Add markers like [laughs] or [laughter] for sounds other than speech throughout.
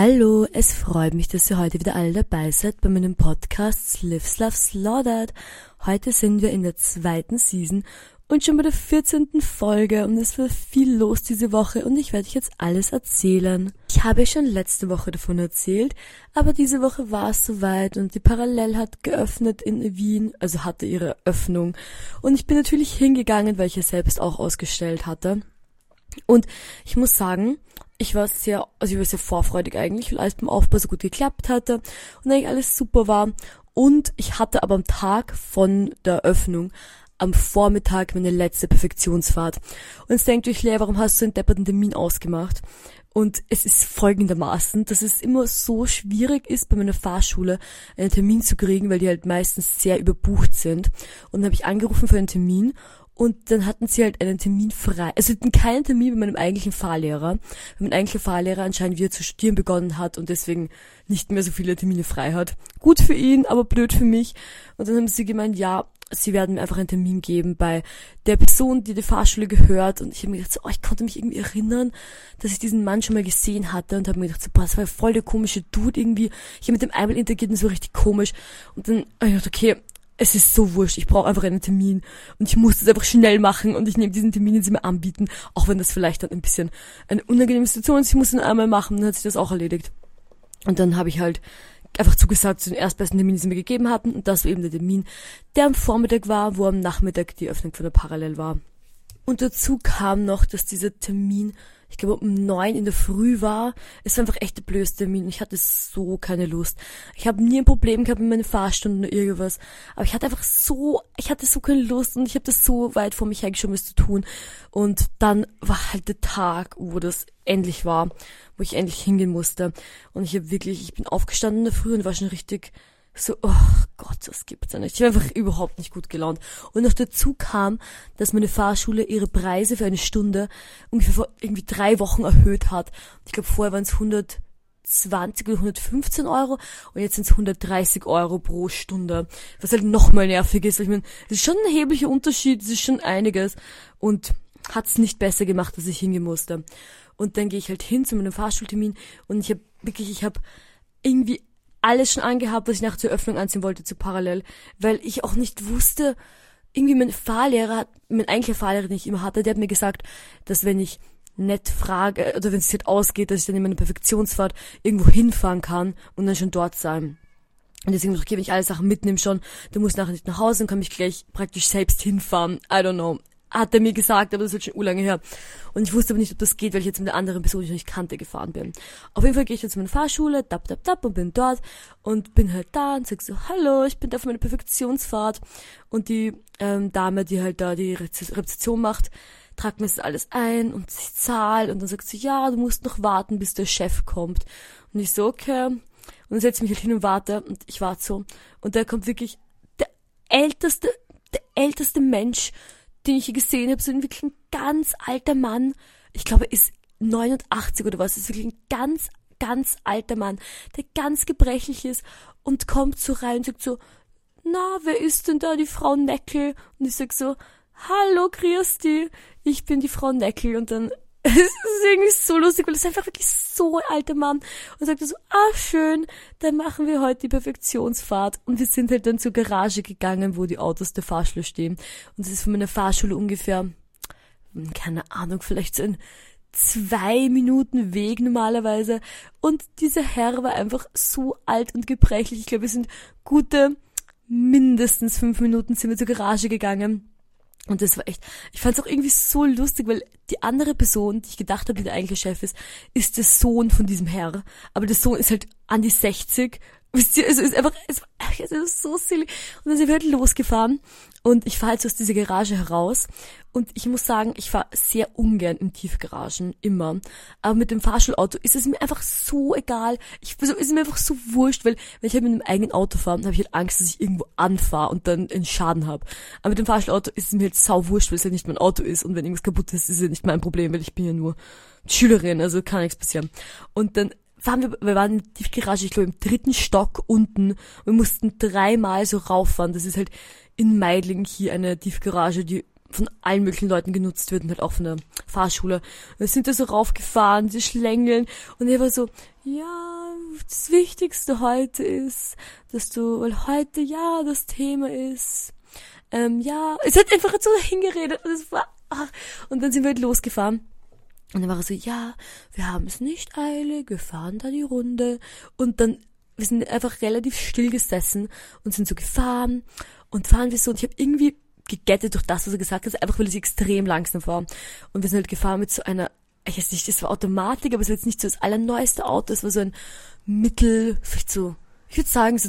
Hallo, es freut mich, dass ihr heute wieder alle dabei seid bei meinem Podcast Live Love Slaughtered. Heute sind wir in der zweiten Season und schon bei der 14. Folge und es war viel los diese Woche und ich werde euch jetzt alles erzählen. Ich habe schon letzte Woche davon erzählt, aber diese Woche war es soweit und die Parallel hat geöffnet in Wien, also hatte ihre Öffnung und ich bin natürlich hingegangen, weil ich ja selbst auch ausgestellt hatte. Und ich muss sagen, ich war sehr, also ich war sehr vorfreudig eigentlich, weil alles beim Aufbau so gut geklappt hatte und eigentlich alles super war. Und ich hatte aber am Tag von der Öffnung am Vormittag meine letzte Perfektionsfahrt. Und jetzt denkt euch, Lea, warum hast du einen depperten Termin ausgemacht? Und es ist folgendermaßen, dass es immer so schwierig ist, bei meiner Fahrschule einen Termin zu kriegen, weil die halt meistens sehr überbucht sind. Und dann habe ich angerufen für einen Termin und dann hatten sie halt einen Termin frei. Also hatten keinen Termin mit meinem eigentlichen Fahrlehrer. Weil mein eigentlicher Fahrlehrer anscheinend wieder zu studieren begonnen hat und deswegen nicht mehr so viele Termine frei hat. Gut für ihn, aber blöd für mich. Und dann haben sie gemeint, ja, sie werden mir einfach einen Termin geben bei der Person, die die Fahrschule gehört. Und ich habe mir gedacht, so, oh, ich konnte mich irgendwie erinnern, dass ich diesen Mann schon mal gesehen hatte und habe mir gedacht, so, boah, das war voll der komische Dude irgendwie. Ich habe mit dem einmal interagiert und so richtig komisch. Und dann habe ich gedacht, okay, es ist so wurscht, ich brauche einfach einen Termin. Und ich muss das einfach schnell machen. Und ich nehme diesen Termin, den sie mir anbieten, auch wenn das vielleicht dann ein bisschen eine unangenehme Situation ist, ich muss ihn einmal machen, dann hat sich das auch erledigt. Und dann habe ich halt einfach zugesagt zu den erstbesten Termin, die sie mir gegeben hatten. Und das war eben der Termin, der am Vormittag war, wo am Nachmittag die Öffnung von der Parallel war. Und dazu kam noch, dass dieser Termin ich glaube um neun in der Früh war. Es war einfach echt der blödste Termin. Ich hatte so keine Lust. Ich habe nie ein Problem gehabt mit meinen Fahrstunden oder irgendwas. Aber ich hatte einfach so, ich hatte so keine Lust und ich habe das so weit vor mich hergeschoben, es zu tun. Und dann war halt der Tag, wo das endlich war, wo ich endlich hingehen musste. Und ich habe wirklich, ich bin aufgestanden in der Früh und war schon richtig so, oh Gott, das gibt's ja nicht. Ich war einfach überhaupt nicht gut gelaunt. Und noch dazu kam, dass meine Fahrschule ihre Preise für eine Stunde ungefähr vor irgendwie drei Wochen erhöht hat. Ich glaube, vorher waren es 120 oder 115 Euro und jetzt sind es 130 Euro pro Stunde. Was halt nochmal nervig ist. Ich meine, das ist schon ein erheblicher Unterschied, das ist schon einiges. Und hat's nicht besser gemacht, dass ich hingehen musste. Und dann gehe ich halt hin zu meinem Fahrschultermin und ich habe wirklich, ich habe irgendwie alles schon angehabt, was ich nach der Öffnung anziehen wollte zu parallel, weil ich auch nicht wusste, irgendwie mein Fahrlehrer, mein eigentlicher Fahrlehrer, den ich immer hatte, der hat mir gesagt, dass wenn ich nett frage, oder wenn es halt ausgeht, dass ich dann in meiner Perfektionsfahrt irgendwo hinfahren kann und dann schon dort sein. Und deswegen okay, wenn ich alle Sachen mitnehme schon, dann muss nachher nicht nach Hause und kann mich gleich praktisch selbst hinfahren. I don't know hat er mir gesagt, aber das ist schon lange her. Und ich wusste aber nicht, ob das geht, weil ich jetzt mit der anderen Person, die ich nicht kannte, gefahren bin. Auf jeden Fall gehe ich jetzt in meine Fahrschule, dab, dab, dab, und bin dort und bin halt da und sag so, hallo, ich bin da für meine Perfektionsfahrt. Und die ähm, Dame, die halt da die Rezeption macht, tragt mir das alles ein und sie zahlt und dann sagt sie, ja, du musst noch warten, bis der Chef kommt. Und ich so, okay. Und dann setze ich mich halt hin und warte und ich warte so. Und da kommt wirklich der älteste, der älteste Mensch den ich hier gesehen habe, so ein wirklich ein ganz alter Mann. Ich glaube, er ist 89 oder was. ist wirklich ein ganz, ganz alter Mann, der ganz gebrechlich ist und kommt so rein und sagt so, na, wer ist denn da die Frau Neckel? Und ich sag so, hallo Christi, ich bin die Frau Neckel. Und dann es ist irgendwie so lustig, weil es einfach wirklich so ein alter Mann und sagt so, ah schön, dann machen wir heute die Perfektionsfahrt. Und wir sind halt dann zur Garage gegangen, wo die Autos der Fahrschule stehen. Und es ist von meiner Fahrschule ungefähr, hm, keine Ahnung, vielleicht so ein zwei Minuten Weg normalerweise. Und dieser Herr war einfach so alt und gebrechlich, ich glaube, wir sind gute mindestens fünf Minuten sind wir zur Garage gegangen und das war echt, ich fand es auch irgendwie so lustig, weil die andere Person, die ich gedacht habe, die der eigentliche Chef ist, ist der Sohn von diesem Herr. Aber der Sohn ist halt an die 60 Wisst ihr, es ist einfach, es, es ist so silly. Und dann sind wir halt losgefahren und ich fahre jetzt aus dieser Garage heraus und ich muss sagen, ich fahre sehr ungern in Tiefgaragen, immer. Aber mit dem Fahrschulauto ist es mir einfach so egal. Ich, so, ist mir einfach so wurscht, weil wenn ich halt mit einem eigenen Auto fahre, habe ich halt Angst, dass ich irgendwo anfahre und dann einen Schaden habe. Aber mit dem Fahrschulauto ist es mir halt sau wurscht, weil es halt nicht mein Auto ist und wenn irgendwas kaputt ist, ist es ja nicht mein Problem, weil ich bin ja nur Schülerin, also kann nichts passieren. Und dann waren wir, wir waren in der Tiefgarage, ich glaube im dritten Stock unten. Wir mussten dreimal so rauffahren. Das ist halt in Meidling hier eine Tiefgarage, die von allen möglichen Leuten genutzt wird und halt auch von der Fahrschule. Wir sind da so raufgefahren, sie schlängeln und er war so, ja, das Wichtigste heute ist, dass du, weil heute ja das Thema ist, ähm, ja, es hat einfach so hingeredet und es war, ach, und dann sind wir halt losgefahren. Und dann war er so, ja, wir haben es nicht eilig, wir fahren da die Runde. Und dann, wir sind einfach relativ still gesessen und sind so gefahren und fahren wir so. Und ich habe irgendwie gegettet durch das, was er gesagt hat, einfach weil es extrem langsam war. Und wir sind halt gefahren mit so einer, ich weiß nicht, das war Automatik, aber es war jetzt nicht so das allerneueste Auto, es war so ein Mittel, vielleicht so, ich würde sagen so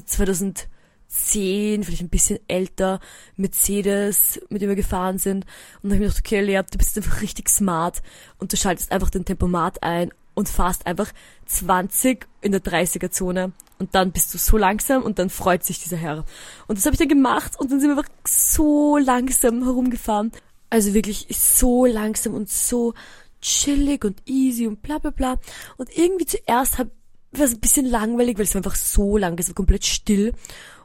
2010, vielleicht ein bisschen älter, Mercedes, mit dem wir gefahren sind. Und dann habe ich mir gedacht, okay, Lea, du bist einfach richtig smart und du schaltest einfach den Tempomat ein und fahrst einfach 20 in der 30er Zone und dann bist du so langsam und dann freut sich dieser Herr. Und das habe ich dann gemacht und dann sind wir einfach so langsam herumgefahren. Also wirklich so langsam und so chillig und easy und bla bla bla. Und irgendwie zuerst war es ein bisschen langweilig, weil es war einfach so lang, es war komplett still.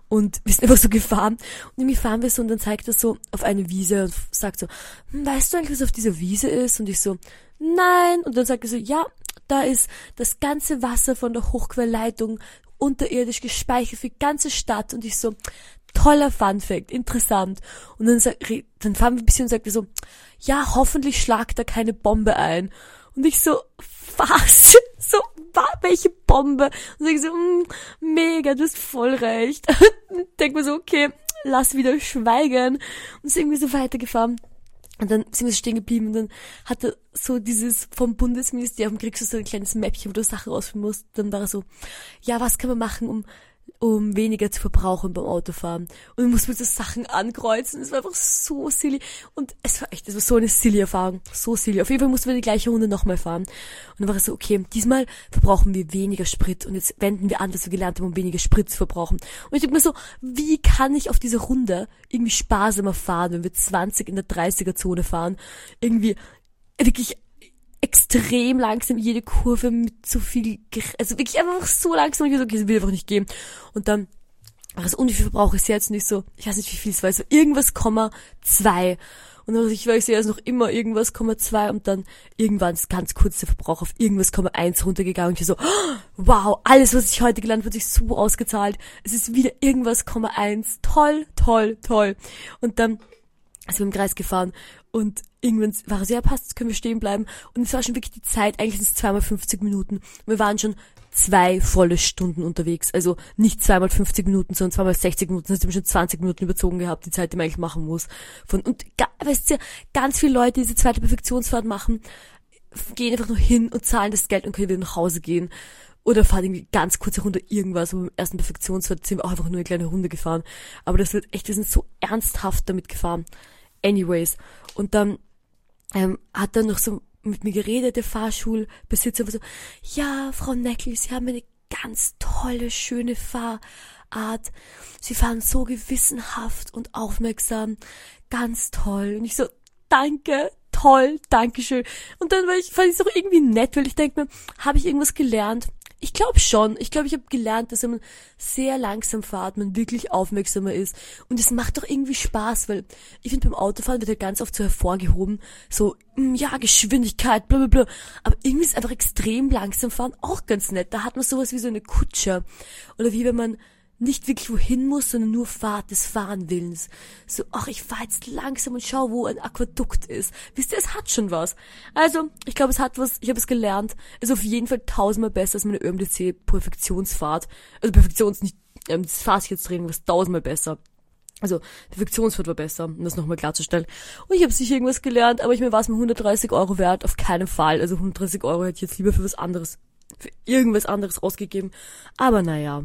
Und wir sind einfach so gefahren. Und irgendwie fahren wir so und dann zeigt er so auf eine Wiese und sagt so, hm, weißt du eigentlich, was auf dieser Wiese ist? Und ich so, nein. Und dann sagt er so, ja, da ist das ganze Wasser von der Hochquellleitung unterirdisch gespeichert für die ganze Stadt und ich so, toller Fun Fact, interessant. Und dann, dann fahren wir ein bisschen und sagt er so, ja, hoffentlich schlagt da keine Bombe ein. Und ich so, was? [laughs] So, welche Bombe? Und ich so, mm, mega, du hast voll recht. [laughs] Denk mir so, okay, lass wieder schweigen. Und ist irgendwie so weitergefahren. Und dann sind wir so stehen geblieben und dann hat er so dieses vom Bundesministerium kriegst du so ein kleines Mäppchen, wo du Sachen rausfinden musst. Dann war er so, ja, was kann man machen, um um weniger zu verbrauchen beim Autofahren. Und ich musste mir so Sachen ankreuzen. Es war einfach so silly. Und es war echt, es war so eine silly Erfahrung. So silly. Auf jeden Fall mussten wir die gleiche Runde nochmal fahren. Und dann war es so, okay, diesmal verbrauchen wir weniger Sprit. Und jetzt wenden wir an, was wir gelernt haben, um weniger Sprit zu verbrauchen. Und ich denke mir so, wie kann ich auf dieser Runde irgendwie sparsamer fahren, wenn wir 20 in der 30er Zone fahren? Irgendwie wirklich extrem langsam jede Kurve mit so viel, also wirklich einfach so langsam, ich so, okay, das will einfach nicht gehen. Und dann, was und wie viel verbrauche ich jetzt? Und ich so, ich weiß nicht, wie viel es war, so irgendwas, Komma, zwei. Und dann ich weiß, ja, ist noch immer irgendwas, Komma, zwei und dann irgendwann ist ganz kurz der Verbrauch auf irgendwas, Komma, eins runtergegangen und ich so, [gasps] wow, alles, was ich heute gelernt habe, wird sich so ausgezahlt. Es ist wieder irgendwas, Komma, eins. Toll, toll, toll. Und dann sind wir im Kreis gefahren und irgendwann war es, ja passt, können wir stehen bleiben. Und es war schon wirklich die Zeit, eigentlich sind es zweimal 50 Minuten. Wir waren schon zwei volle Stunden unterwegs. Also nicht zweimal 50 Minuten, sondern zweimal 60 Minuten. Das heißt, schon 20 Minuten überzogen gehabt, die Zeit, die man eigentlich machen muss. Von, und weißt du, ganz viele Leute, die diese zweite Perfektionsfahrt machen, gehen einfach nur hin und zahlen das Geld und können wieder nach Hause gehen. Oder fahren irgendwie ganz kurze Runde irgendwas. Und beim ersten Perfektionsfahrt sind wir auch einfach nur eine kleine Runde gefahren. Aber das wird echt, wir sind so ernsthaft damit gefahren. Anyways. Und dann ähm, hat dann noch so mit mir geredet, der Fahrschulbesitzer, so, ja, Frau Neckel, Sie haben eine ganz tolle, schöne Fahrart. Sie fahren so gewissenhaft und aufmerksam. Ganz toll. Und ich so, danke, toll, danke schön. Und dann war ich, fand ich es auch irgendwie nett, weil ich denke mir, habe ich irgendwas gelernt? Ich glaube schon. Ich glaube, ich habe gelernt, dass wenn man sehr langsam fährt, man wirklich aufmerksamer ist. Und es macht doch irgendwie Spaß, weil ich finde, beim Autofahren wird ja ganz oft so hervorgehoben, so, mm, ja, Geschwindigkeit, bla bla bla. Aber irgendwie ist einfach extrem langsam fahren auch ganz nett. Da hat man sowas wie so eine Kutsche. Oder wie wenn man nicht wirklich wohin muss, sondern nur Fahrt des Fahrenwillens. So, ach, ich fahr jetzt langsam und schau, wo ein Aquadukt ist. Wisst ihr, es hat schon was. Also, ich glaube, es hat was, ich habe es gelernt. Ist auf jeden Fall tausendmal besser als meine ÖMDC Perfektionsfahrt. Also Perfektions nicht, ähm, das Fahrsicherheitstraining was tausendmal besser. Also, Perfektionsfahrt war besser, um das nochmal klarzustellen. Und ich habe sicher irgendwas gelernt, aber ich mir war es mir 130 Euro wert, auf keinen Fall. Also 130 Euro hätte ich jetzt lieber für was anderes, für irgendwas anderes ausgegeben. Aber naja.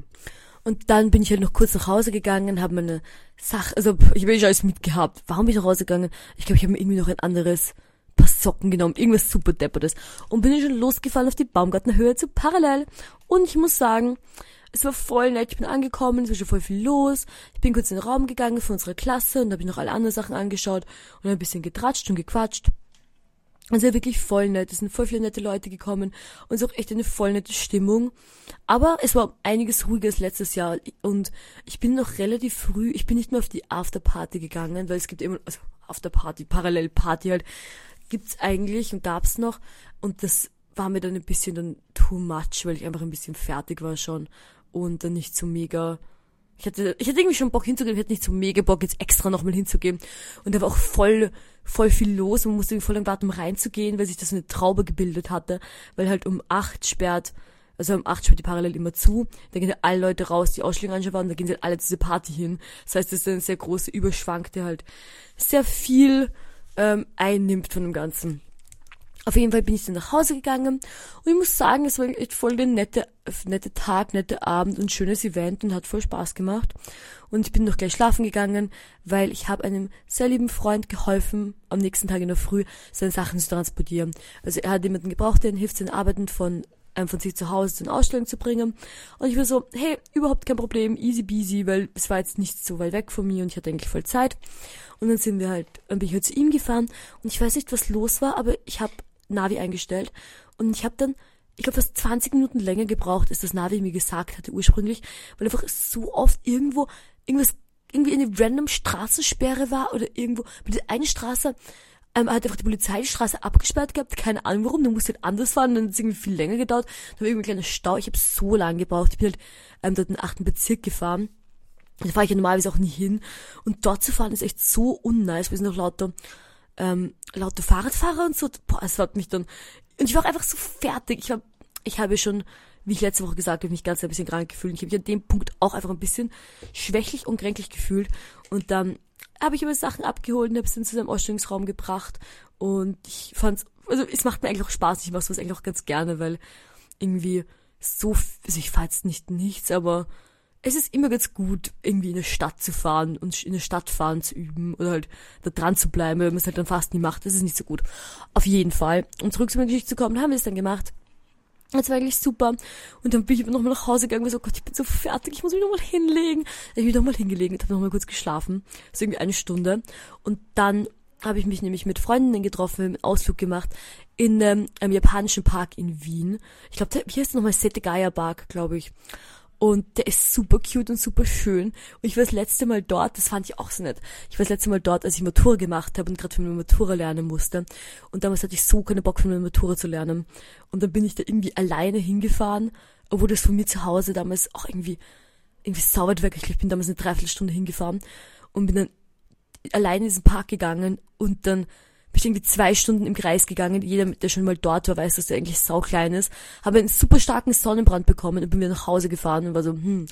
Und dann bin ich halt noch kurz nach Hause gegangen, habe meine Sache, also ich habe schon alles mitgehabt. Warum bin ich nach Hause gegangen? Ich glaube, ich habe mir irgendwie noch ein anderes paar Socken genommen, irgendwas super deppertes. Und bin ich schon losgefahren auf die Baumgartenhöhe zu Parallel. Und ich muss sagen, es war voll nett. Ich bin angekommen, es war schon voll viel los. Ich bin kurz in den Raum gegangen für unsere Klasse und habe ich noch alle anderen Sachen angeschaut und ein bisschen getratscht und gequatscht. Also wirklich voll nett. Es sind voll viele nette Leute gekommen und es ist auch echt eine voll nette Stimmung. Aber es war einiges ruhiger als letztes Jahr und ich bin noch relativ früh, ich bin nicht mehr auf die Afterparty gegangen, weil es gibt immer, also Afterparty, Parallelparty halt, gibt's eigentlich und gab's noch und das war mir dann ein bisschen dann too much, weil ich einfach ein bisschen fertig war schon und dann nicht so mega ich hatte, ich hatte irgendwie schon Bock hinzugehen, ich hatte nicht so mega Bock, jetzt extra nochmal hinzugehen. Und da war auch voll, voll viel los. Man musste voll lang warten, um reinzugehen, weil sich das eine Traube gebildet hatte. Weil halt um acht sperrt, also um acht sperrt die Parallel immer zu. Da gehen halt alle Leute raus, die Ausschläge anschauen, da gehen sie halt alle zu dieser Party hin. Das heißt, das ist ein sehr großer Überschwank, der halt sehr viel ähm, einnimmt von dem Ganzen. Auf jeden Fall bin ich dann nach Hause gegangen und ich muss sagen, es war echt voll der nette, nette Tag, nette Abend und schönes Event und hat voll Spaß gemacht. Und ich bin noch gleich schlafen gegangen, weil ich habe einem sehr lieben Freund geholfen, am nächsten Tag in der Früh seine Sachen zu transportieren. Also er hat jemanden gebraucht, der ihm hilft, seine Arbeiten von einem von sich zu Hause zu den Ausstellungen zu bringen. Und ich war so, hey, überhaupt kein Problem, easy peasy, weil es war jetzt nicht so weit weg von mir und ich hatte eigentlich voll Zeit. Und dann sind wir halt, dann bin ich halt zu ihm gefahren und ich weiß nicht, was los war, aber ich habe Navi eingestellt. Und ich habe dann, ich glaube, fast 20 Minuten länger gebraucht, als das Navi mir gesagt hatte ursprünglich, weil einfach so oft irgendwo irgendwas irgendwie eine random Straßensperre war oder irgendwo mit der einen Straße ähm, hat einfach die Polizei die Straße abgesperrt gehabt, keine Ahnung warum, dann musste halt anders fahren, dann hat es irgendwie viel länger gedauert, dann war irgendwie ein kleiner Stau, ich habe so lange gebraucht, ich bin halt ähm, dort in den achten Bezirk gefahren, da fahre ich ja normalerweise auch nie hin. Und dort zu fahren ist echt so unnice, wir sind noch lauter ähm, laute Fahrradfahrer und so. Boah, es hat mich dann. Und ich war einfach so fertig. Ich war, ich habe schon, wie ich letzte Woche gesagt habe, mich ganz ein bisschen krank gefühlt. Ich habe mich an dem Punkt auch einfach ein bisschen schwächlich und kränklich gefühlt. Und dann habe ich immer Sachen abgeholt und habe dann zu seinem Ausstellungsraum gebracht. Und ich fand's, also es macht mir eigentlich auch Spaß. Ich mache sowas eigentlich auch ganz gerne, weil irgendwie so, also ich fahre jetzt nicht nichts, aber es ist immer ganz gut, irgendwie in eine Stadt zu fahren und in eine Stadt fahren zu üben oder halt da dran zu bleiben, wenn man es halt dann fast nie macht. Das ist nicht so gut. Auf jeden Fall. Um zurück zu meiner Geschichte zu kommen, haben wir es dann gemacht. Das war eigentlich super. Und dann bin ich nochmal nach Hause gegangen und so, Gott, ich bin so fertig, ich muss mich nochmal hinlegen. Dann bin ich nochmal hingelegen und habe nochmal kurz geschlafen. So irgendwie eine Stunde. Und dann habe ich mich nämlich mit Freundinnen getroffen, einen Ausflug gemacht in ähm, einem japanischen Park in Wien. Ich glaube, hier ist nochmal Settegaya Park, glaube ich. Und der ist super cute und super schön. Und ich war das letzte Mal dort, das fand ich auch so nett. Ich war das letzte Mal dort, als ich Matura gemacht habe und gerade für meine Matura lernen musste. Und damals hatte ich so keine Bock für meine Matura zu lernen. Und dann bin ich da irgendwie alleine hingefahren, obwohl das von mir zu Hause damals auch irgendwie, irgendwie sauert weg. Ich bin damals eine Dreiviertelstunde hingefahren und bin dann alleine in diesen Park gegangen und dann ich irgendwie zwei Stunden im Kreis gegangen. Jeder, der schon mal dort war, weiß, dass der eigentlich sau klein ist. Habe einen super starken Sonnenbrand bekommen und bin wieder nach Hause gefahren und war so, hm,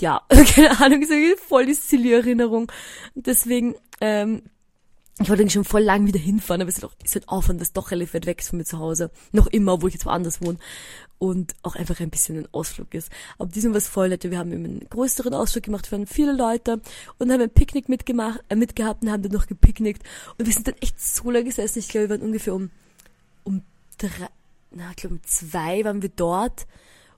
ja, [laughs] keine Ahnung, ist voll die Silly-Erinnerung. Deswegen, ähm, ich wollte eigentlich schon voll lang wieder hinfahren, aber es ist halt, auch, ist halt Aufwand, das doch relativ weit weg ist von mir zu Hause. Noch immer, obwohl ich jetzt woanders wohne. Und auch einfach ein bisschen ein Ausflug ist. Aber diesem was voll nett. Wir haben eben einen größeren Ausflug gemacht, wir waren viele Leute und haben ein Picknick mitgemacht, äh, mitgehabt und haben dann noch gepicknickt. Und wir sind dann echt so lange gesessen. Ich glaube, wir waren ungefähr um, um drei, na, ich glaube um zwei waren wir dort.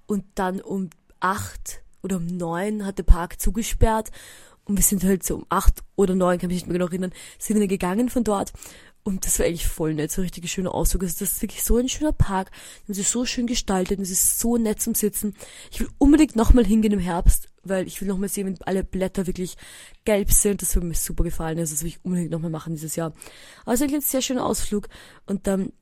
Und dann um acht oder um neun hat der Park zugesperrt und wir sind halt so um acht oder neun, kann mich nicht mehr genau erinnern, sind wir gegangen von dort. Und das war eigentlich voll nett, so ein richtig schöner Ausflug. Also das ist wirklich so ein schöner Park. Und es ist so schön gestaltet und es ist so nett zum Sitzen. Ich will unbedingt nochmal hingehen im Herbst, weil ich will nochmal sehen, wenn alle Blätter wirklich gelb sind. Das würde mir super gefallen. Also das will ich unbedingt nochmal machen dieses Jahr. Also ein sehr schöner Ausflug. Und dann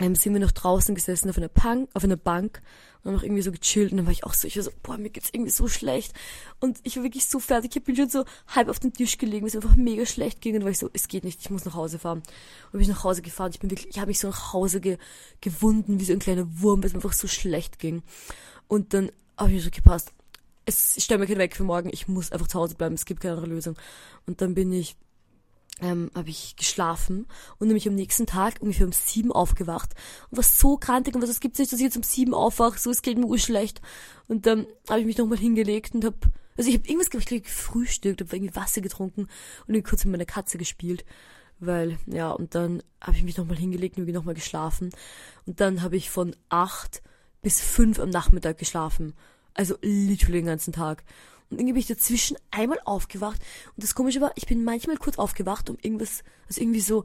ähm, sind wir noch draußen gesessen auf einer, Punk, auf einer Bank und haben noch irgendwie so gechillt und dann war ich auch so, ich war so, boah, mir geht's irgendwie so schlecht und ich war wirklich so fertig, ich bin schon so halb auf den Tisch gelegen, es einfach mega schlecht ging und war ich so, es geht nicht, ich muss nach Hause fahren. Und bin ich nach Hause gefahren, ich bin wirklich, ich habe mich so nach Hause ge gewunden, wie so ein kleiner Wurm, weil es mir einfach so schlecht ging. Und dann habe ich so gepasst, es, ich stelle mir keinen weg für morgen, ich muss einfach zu Hause bleiben, es gibt keine andere Lösung. Und dann bin ich ähm, habe ich geschlafen und nämlich am nächsten Tag ungefähr um sieben aufgewacht. Und war so krantig und was es gibt nicht, dass ich jetzt um sieben aufwache, so es geht mir urschlecht. Und dann habe ich mich nochmal hingelegt und habe also ich habe irgendwas ich glaube gefrühstückt, habe irgendwie Wasser getrunken und dann kurz mit meiner Katze gespielt, weil ja und dann habe ich mich nochmal hingelegt und nochmal geschlafen. Und dann habe ich von acht bis fünf am Nachmittag geschlafen, also literally den ganzen Tag und irgendwie bin ich dazwischen einmal aufgewacht. Und das Komische war, ich bin manchmal kurz aufgewacht, um irgendwas, also irgendwie so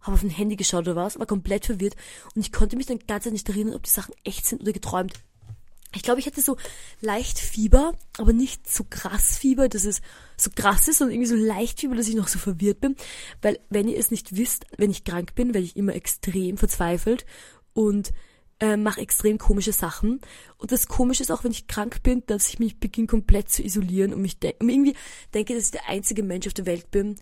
habe auf ein Handy geschaut oder was, war komplett verwirrt und ich konnte mich dann ganz nicht erinnern, ob die Sachen echt sind oder geträumt. Ich glaube, ich hatte so leicht Fieber, aber nicht so krass Fieber, dass es so krass ist, sondern irgendwie so leicht Fieber, dass ich noch so verwirrt bin. Weil, wenn ihr es nicht wisst, wenn ich krank bin, werde ich immer extrem verzweifelt und äh, mache extrem komische Sachen. Und das Komische ist auch, wenn ich krank bin, dass ich mich beginne komplett zu isolieren und mich und irgendwie denke, dass ich der einzige Mensch auf der Welt bin,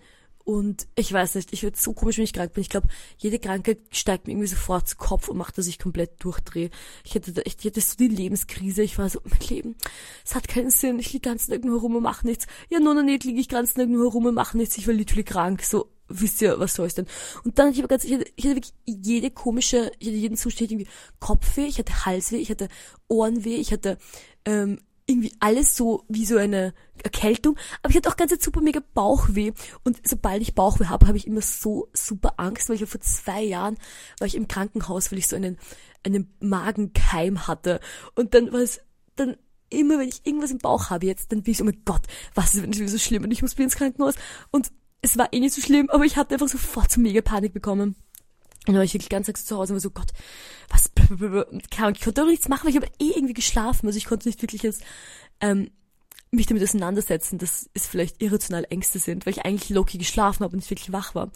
und ich weiß nicht, ich werde so komisch, wenn ich krank bin. Ich glaube, jede Krankheit steigt mir irgendwie sofort zu Kopf und macht, dass ich komplett durchdrehe. Ich hatte, ich, hatte so die Lebenskrise. Ich war so, mein Leben, es hat keinen Sinn. Ich liege ganz nirgendwo herum und mache nichts. Ja, nur noch nicht liege ich ganz nirgendwo herum und mache nichts. Ich war literally krank. So, wisst ihr, was soll ich denn? Und dann, ich habe ganz, ich hatte, ich hatte wirklich jede komische, ich hatte jeden Zustand irgendwie Kopfweh, ich hatte Halsweh, ich hatte Ohrenweh, ich hatte ähm, irgendwie alles so wie so eine Erkältung, aber ich hatte auch ganz super mega Bauchweh. Und sobald ich Bauchweh habe, habe ich immer so super Angst, weil ich vor zwei Jahren war ich im Krankenhaus, weil ich so einen einen Magenkeim hatte. Und dann war es dann immer, wenn ich irgendwas im Bauch habe jetzt, dann bin ich so, oh mein Gott, was ist, wenn es so schlimm und ich muss wieder ins Krankenhaus. Und es war eh nicht so schlimm, aber ich hatte einfach sofort so mega Panik bekommen. Und dann war ich wirklich ganz zu Hause und war so, Gott, was, keine ich konnte doch nichts machen, weil ich habe eh irgendwie geschlafen. Also ich konnte nicht wirklich jetzt, ähm, mich damit auseinandersetzen, dass es vielleicht irrationale Ängste sind, weil ich eigentlich low geschlafen habe und nicht wirklich wach war.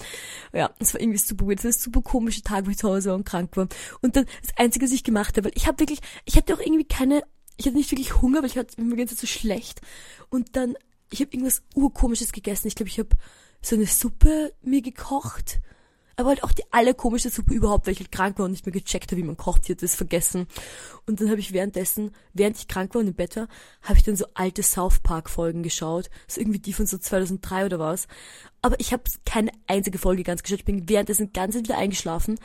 Ja, es war irgendwie super weird. Es war ein super komischer Tag, wo ich zu Hause war und krank war. Und dann das Einzige, was ich gemacht habe, weil ich habe wirklich, ich hatte auch irgendwie keine, ich hatte nicht wirklich Hunger, weil ich hatte mir ganz so schlecht. Und dann, ich habe irgendwas urkomisches gegessen. Ich glaube, ich habe so eine Suppe mir gekocht aber halt auch die allerkomische Suppe überhaupt, weil ich halt krank war und nicht mehr gecheckt habe, wie man kocht. Ich hatte das vergessen. Und dann habe ich währenddessen, während ich krank war und im Bett war, habe ich dann so alte South Park Folgen geschaut. So irgendwie die von so 2003 oder was. Aber ich habe keine einzige Folge ganz geschaut. Ich bin währenddessen ganz wieder eingeschlafen.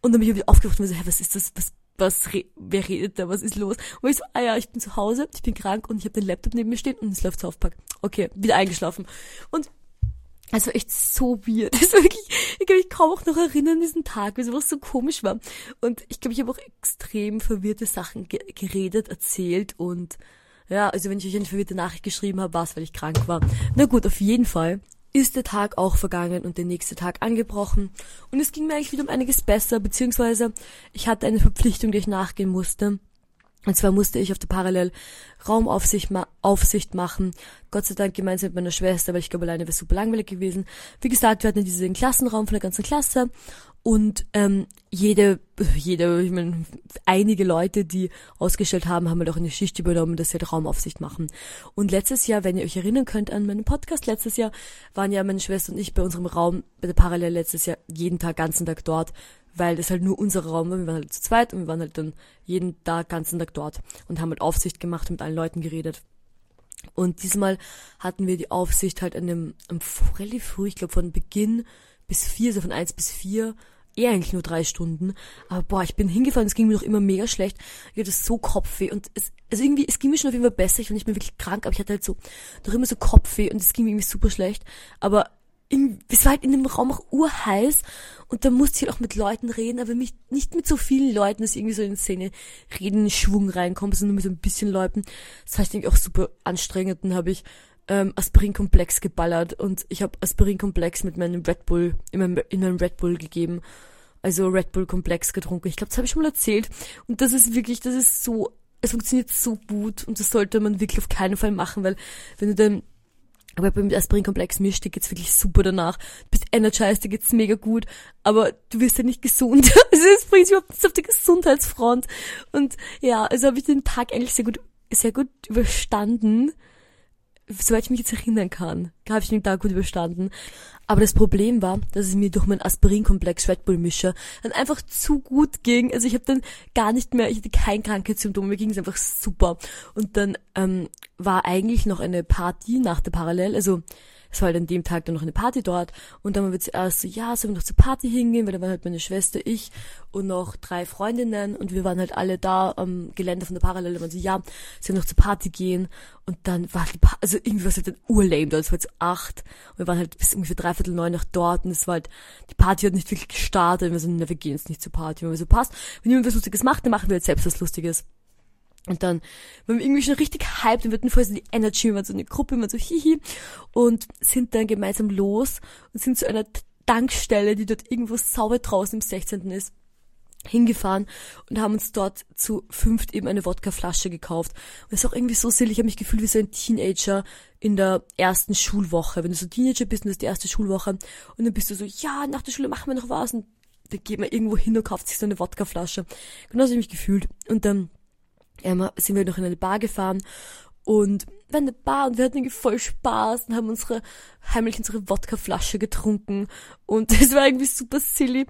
Und dann bin ich wieder aufgewacht und so, hä, was ist das? Was, was, re wer redet da? Was ist los? Und ich so, ah ja, ich bin zu Hause, ich bin krank und ich habe den Laptop neben mir stehen und es läuft South Park. Okay, wieder eingeschlafen. Und also echt so weird. [laughs] War wirklich, ich kann mich kaum auch noch erinnern diesen Tag, weil sowas so komisch war. Und ich glaube, ich habe auch extrem verwirrte Sachen ge geredet, erzählt und ja, also wenn ich euch eine verwirrte Nachricht geschrieben habe, war es, weil ich krank war. Na gut, auf jeden Fall ist der Tag auch vergangen und der nächste Tag angebrochen. Und es ging mir eigentlich wieder um einiges besser, beziehungsweise ich hatte eine Verpflichtung, die ich nachgehen musste. Und zwar musste ich auf der Parallel Raumaufsicht ma Aufsicht machen. Gott sei Dank gemeinsam mit meiner Schwester, weil ich glaube, alleine wäre super langweilig gewesen. Wie gesagt, wir hatten diesen Klassenraum von der ganzen Klasse und ähm, jede, [laughs] jede, ich meine, einige Leute, die ausgestellt haben, haben halt auch eine Schicht übernommen, dass sie halt Raumaufsicht machen. Und letztes Jahr, wenn ihr euch erinnern könnt an meinen Podcast letztes Jahr, waren ja meine Schwester und ich bei unserem Raum, bei der Parallel letztes Jahr jeden Tag, ganzen Tag dort weil das halt nur unser Raum war. Wir waren halt zu zweit und wir waren halt dann jeden Tag, ganzen Tag dort und haben halt Aufsicht gemacht und mit allen Leuten geredet. Und diesmal hatten wir die Aufsicht halt an dem, am relativ früh, ich glaube von Beginn bis vier, so von eins bis vier, eher eigentlich nur drei Stunden. Aber boah, ich bin hingefallen, es ging mir noch immer mega schlecht. Ich hatte so Kopfweh und es, also irgendwie, es ging mir schon auf jeden Fall besser. Ich war nicht mehr wirklich krank, aber ich hatte halt so, noch immer so Kopfweh und es ging mir irgendwie super schlecht. Aber in, es war halt in dem Raum auch urheiß und da musste ich halt auch mit Leuten reden, aber mich, nicht mit so vielen Leuten, dass ich irgendwie so in Szene reden, Schwung reinkommt, sondern nur mit so ein bisschen Leuten. Das heißt irgendwie auch super anstrengend. Dann habe ich ähm, Aspirin-Komplex geballert und ich habe Aspirin-Komplex mit meinem Red Bull, in meinem, in meinem Red Bull gegeben. Also Red Bull-Komplex getrunken. Ich glaube, das habe ich schon mal erzählt. Und das ist wirklich, das ist so, es funktioniert so gut und das sollte man wirklich auf keinen Fall machen, weil wenn du dann aber beim Aspirin-Komplex mischt, dir geht's wirklich super danach. Du bist energized, dir geht's mega gut, aber du wirst ja nicht gesund. [laughs] also es bringt überhaupt nichts auf die Gesundheitsfront. Und ja, also habe ich den Tag eigentlich sehr gut, sehr gut überstanden soweit ich mich jetzt erinnern kann, habe ich den Tag gut überstanden. Aber das Problem war, dass es mir durch meinen Aspirinkomplex Red Bull Mischer dann einfach zu gut ging. Also ich habe dann gar nicht mehr, ich hatte kein Krankheitssymptom, mir ging es einfach super. Und dann ähm, war eigentlich noch eine Party nach der Parallel, also es war halt an dem Tag dann noch eine Party dort und dann waren wir zuerst so, ja, sollen wir noch zur Party hingehen, weil da waren halt meine Schwester, ich und noch drei Freundinnen und wir waren halt alle da am Gelände von der Parallel und waren so, ja, sollen wir noch zur Party gehen und dann war die Party, also irgendwie war es halt dann urlame dort, es war jetzt acht und wir waren halt bis ungefähr dreiviertel neun noch dort und es war halt, die Party hat nicht wirklich gestartet und wir so, na, wir gehen jetzt nicht zur Party und wir so, passt, wenn jemand was Lustiges macht, dann machen wir jetzt selbst was Lustiges. Und dann waren wir irgendwie schon richtig hyped und wir hatten voll so die Energy, wir waren so eine Gruppe, wir waren so hihi und sind dann gemeinsam los und sind zu einer Tankstelle, die dort irgendwo sauber draußen im 16. ist, hingefahren und haben uns dort zu fünft eben eine Wodkaflasche gekauft. Und es ist auch irgendwie so silly, ich habe mich gefühlt wie so ein Teenager in der ersten Schulwoche. Wenn du so Teenager bist und das ist die erste Schulwoche und dann bist du so, ja, nach der Schule machen wir noch was und dann geht man irgendwo hin und kauft sich so eine Wodkaflasche. Genau so habe ich mich gefühlt. Und dann ähm, sind wir noch in eine Bar gefahren und wir in der Bar und wir hatten irgendwie voll Spaß und haben unsere heimlich unsere Wodkaflasche getrunken und [laughs] es war irgendwie super silly.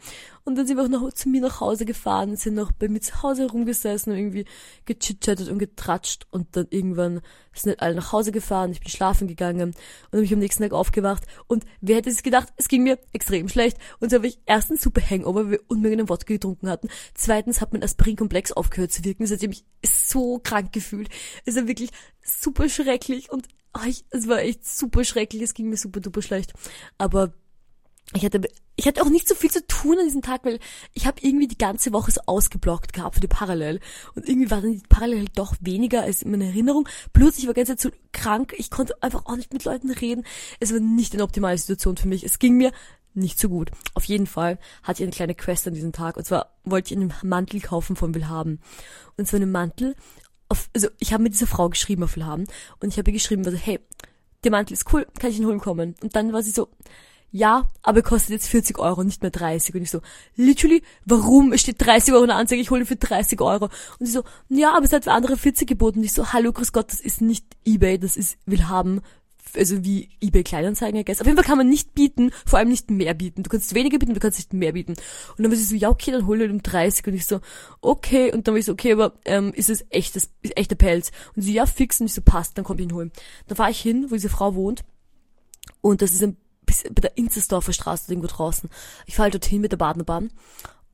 Und dann sind wir auch noch zu mir nach Hause gefahren, sind noch bei mir zu Hause rumgesessen und irgendwie gechitchattet und getratscht. Und dann irgendwann sind halt alle nach Hause gefahren, ich bin schlafen gegangen und dann bin ich am nächsten Tag aufgewacht. Und wer hätte es gedacht, es ging mir extrem schlecht. Und so habe ich erstens super Hangover, weil wir Unmengen an Wodka getrunken hatten, zweitens hat mein Aspirinkomplex aufgehört zu wirken, seitdem ich so krank gefühlt. Es war wirklich super schrecklich und oh, ich, es war echt super schrecklich, es ging mir super duper schlecht, aber ich hatte, ich hatte auch nicht so viel zu tun an diesem Tag, weil ich habe irgendwie die ganze Woche so ausgeblockt gehabt für die Parallel. Und irgendwie war dann die Parallel doch weniger als in meiner Erinnerung. Plus ich war ganz so krank, ich konnte einfach auch nicht mit Leuten reden. Es war nicht eine optimale Situation für mich. Es ging mir nicht so gut. Auf jeden Fall hatte ich eine kleine Quest an diesem Tag. Und zwar wollte ich einen Mantel kaufen von Willhaben. Und zwar einen Mantel, auf, also ich habe mit dieser Frau geschrieben auf Willhaben. Und ich habe ihr geschrieben, also, hey, der Mantel ist cool, kann ich ihn holen kommen? Und dann war sie so, ja, aber kostet jetzt 40 Euro, nicht mehr 30. Und ich so, literally, warum? Es steht 30 Euro in der Anzeige, ich hole ihn für 30 Euro. Und sie so, ja, aber es hat für andere 40 geboten. Und ich so, hallo, grüß Gott, das ist nicht Ebay, das ist Willhaben. Also wie Ebay Kleinanzeigen, I guess. Auf jeden Fall kann man nicht bieten, vor allem nicht mehr bieten. Du kannst weniger bieten, du kannst nicht mehr bieten. Und dann war sie so, ja, okay, dann hole ich um 30. Und ich so, okay. Und dann war ich so, okay, aber ähm, ist es echtes, ist echter Pelz? Und sie, ja, fix. Und ich so, passt, dann komm ich ihn holen. Dann fahre ich hin, wo diese Frau wohnt. Und das ist ein bis, bei der Inzersdorfer Straße irgendwo draußen. Ich fahre halt dorthin mit der Badenbahn